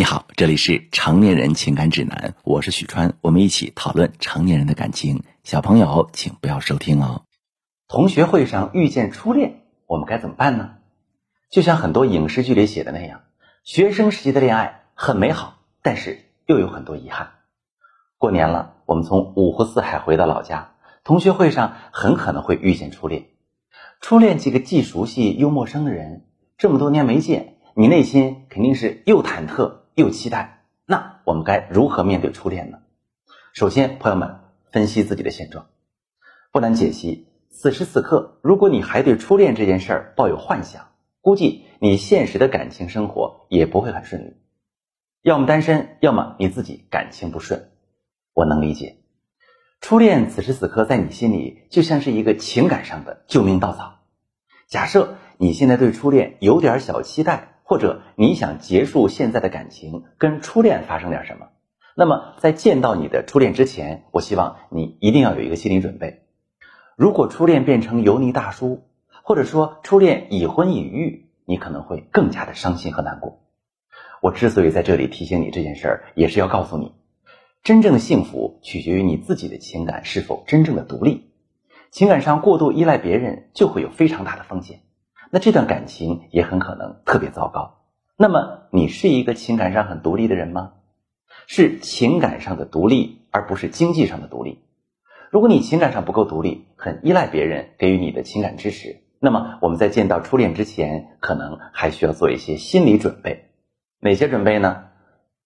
你好，这里是成年人情感指南，我是许川，我们一起讨论成年人的感情。小朋友，请不要收听哦。同学会上遇见初恋，我们该怎么办呢？就像很多影视剧里写的那样，学生时期的恋爱很美好，但是又有很多遗憾。过年了，我们从五湖四海回到老家，同学会上很可能会遇见初恋。初恋几个既熟悉又陌生的人，这么多年没见，你内心肯定是又忐忑。又期待，那我们该如何面对初恋呢？首先，朋友们分析自己的现状，不难解析。此时此刻，如果你还对初恋这件事儿抱有幻想，估计你现实的感情生活也不会很顺利，要么单身，要么你自己感情不顺。我能理解，初恋此时此刻在你心里就像是一个情感上的救命稻草。假设你现在对初恋有点小期待。或者你想结束现在的感情，跟初恋发生点什么？那么在见到你的初恋之前，我希望你一定要有一个心理准备。如果初恋变成油腻大叔，或者说初恋已婚已育，你可能会更加的伤心和难过。我之所以在这里提醒你这件事儿，也是要告诉你，真正的幸福取决于你自己的情感是否真正的独立。情感上过度依赖别人，就会有非常大的风险。那这段感情也很可能特别糟糕。那么你是一个情感上很独立的人吗？是情感上的独立，而不是经济上的独立。如果你情感上不够独立，很依赖别人给予你的情感支持，那么我们在见到初恋之前，可能还需要做一些心理准备。哪些准备呢？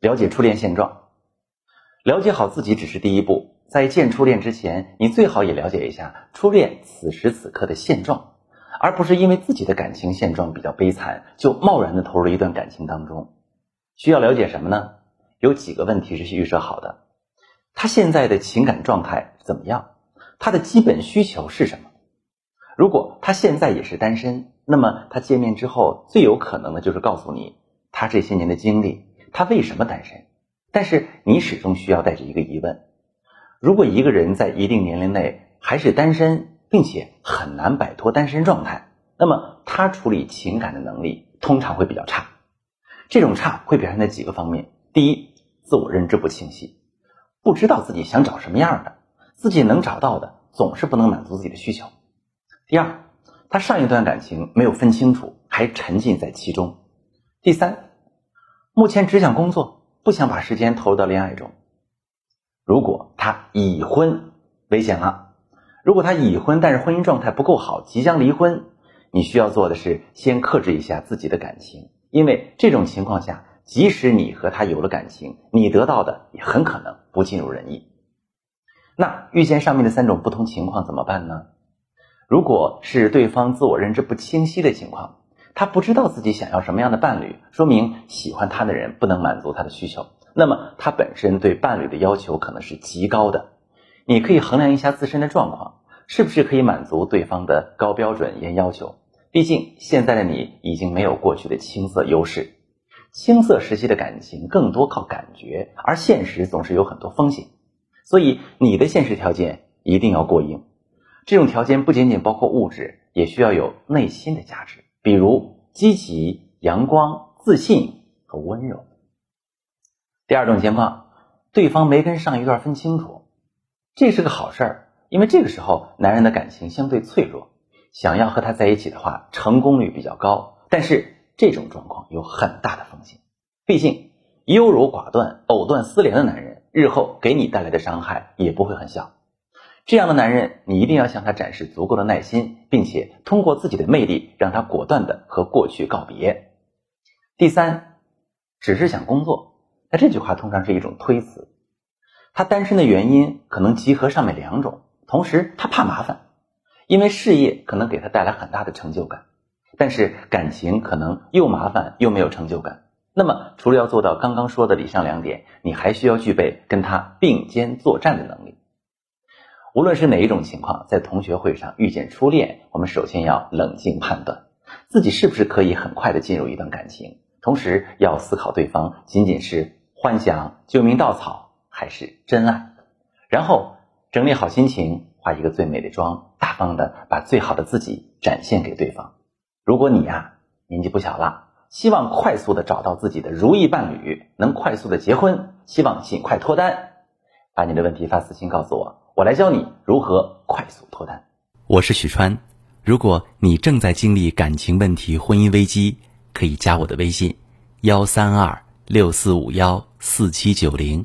了解初恋现状，了解好自己只是第一步。在见初恋之前，你最好也了解一下初恋此时此刻的现状。而不是因为自己的感情现状比较悲惨，就贸然的投入一段感情当中。需要了解什么呢？有几个问题是预设好的：他现在的情感状态怎么样？他的基本需求是什么？如果他现在也是单身，那么他见面之后最有可能的就是告诉你他这些年的经历，他为什么单身。但是你始终需要带着一个疑问：如果一个人在一定年龄内还是单身？并且很难摆脱单身状态，那么他处理情感的能力通常会比较差。这种差会表现在几个方面：第一，自我认知不清晰，不知道自己想找什么样的，自己能找到的总是不能满足自己的需求；第二，他上一段感情没有分清楚，还沉浸在其中；第三，目前只想工作，不想把时间投入到恋爱中。如果他已婚，危险了。如果他已婚，但是婚姻状态不够好，即将离婚，你需要做的是先克制一下自己的感情，因为这种情况下，即使你和他有了感情，你得到的也很可能不尽如人意。那遇见上面的三种不同情况怎么办呢？如果是对方自我认知不清晰的情况，他不知道自己想要什么样的伴侣，说明喜欢他的人不能满足他的需求，那么他本身对伴侣的要求可能是极高的。你可以衡量一下自身的状况，是不是可以满足对方的高标准严要求？毕竟现在的你已经没有过去的青涩优势，青涩时期的感情更多靠感觉，而现实总是有很多风险，所以你的现实条件一定要过硬。这种条件不仅仅包括物质，也需要有内心的价值，比如积极、阳光、自信和温柔。第二种情况，对方没跟上一段分清楚。这是个好事儿，因为这个时候男人的感情相对脆弱，想要和他在一起的话，成功率比较高。但是这种状况有很大的风险，毕竟优柔寡断、藕断丝连的男人，日后给你带来的伤害也不会很小。这样的男人，你一定要向他展示足够的耐心，并且通过自己的魅力，让他果断的和过去告别。第三，只是想工作，那这句话通常是一种推辞。他单身的原因可能集合上面两种，同时他怕麻烦，因为事业可能给他带来很大的成就感，但是感情可能又麻烦又没有成就感。那么除了要做到刚刚说的以上两点，你还需要具备跟他并肩作战的能力。无论是哪一种情况，在同学会上遇见初恋，我们首先要冷静判断自己是不是可以很快的进入一段感情，同时要思考对方仅仅是幻想、救命稻草。还是真爱，然后整理好心情，化一个最美的妆，大方的把最好的自己展现给对方。如果你呀年纪不小了，希望快速的找到自己的如意伴侣，能快速的结婚，希望尽快脱单。把你的问题发私信告诉我，我来教你如何快速脱单。我是许川，如果你正在经历感情问题、婚姻危机，可以加我的微信：幺三二六四五幺四七九零，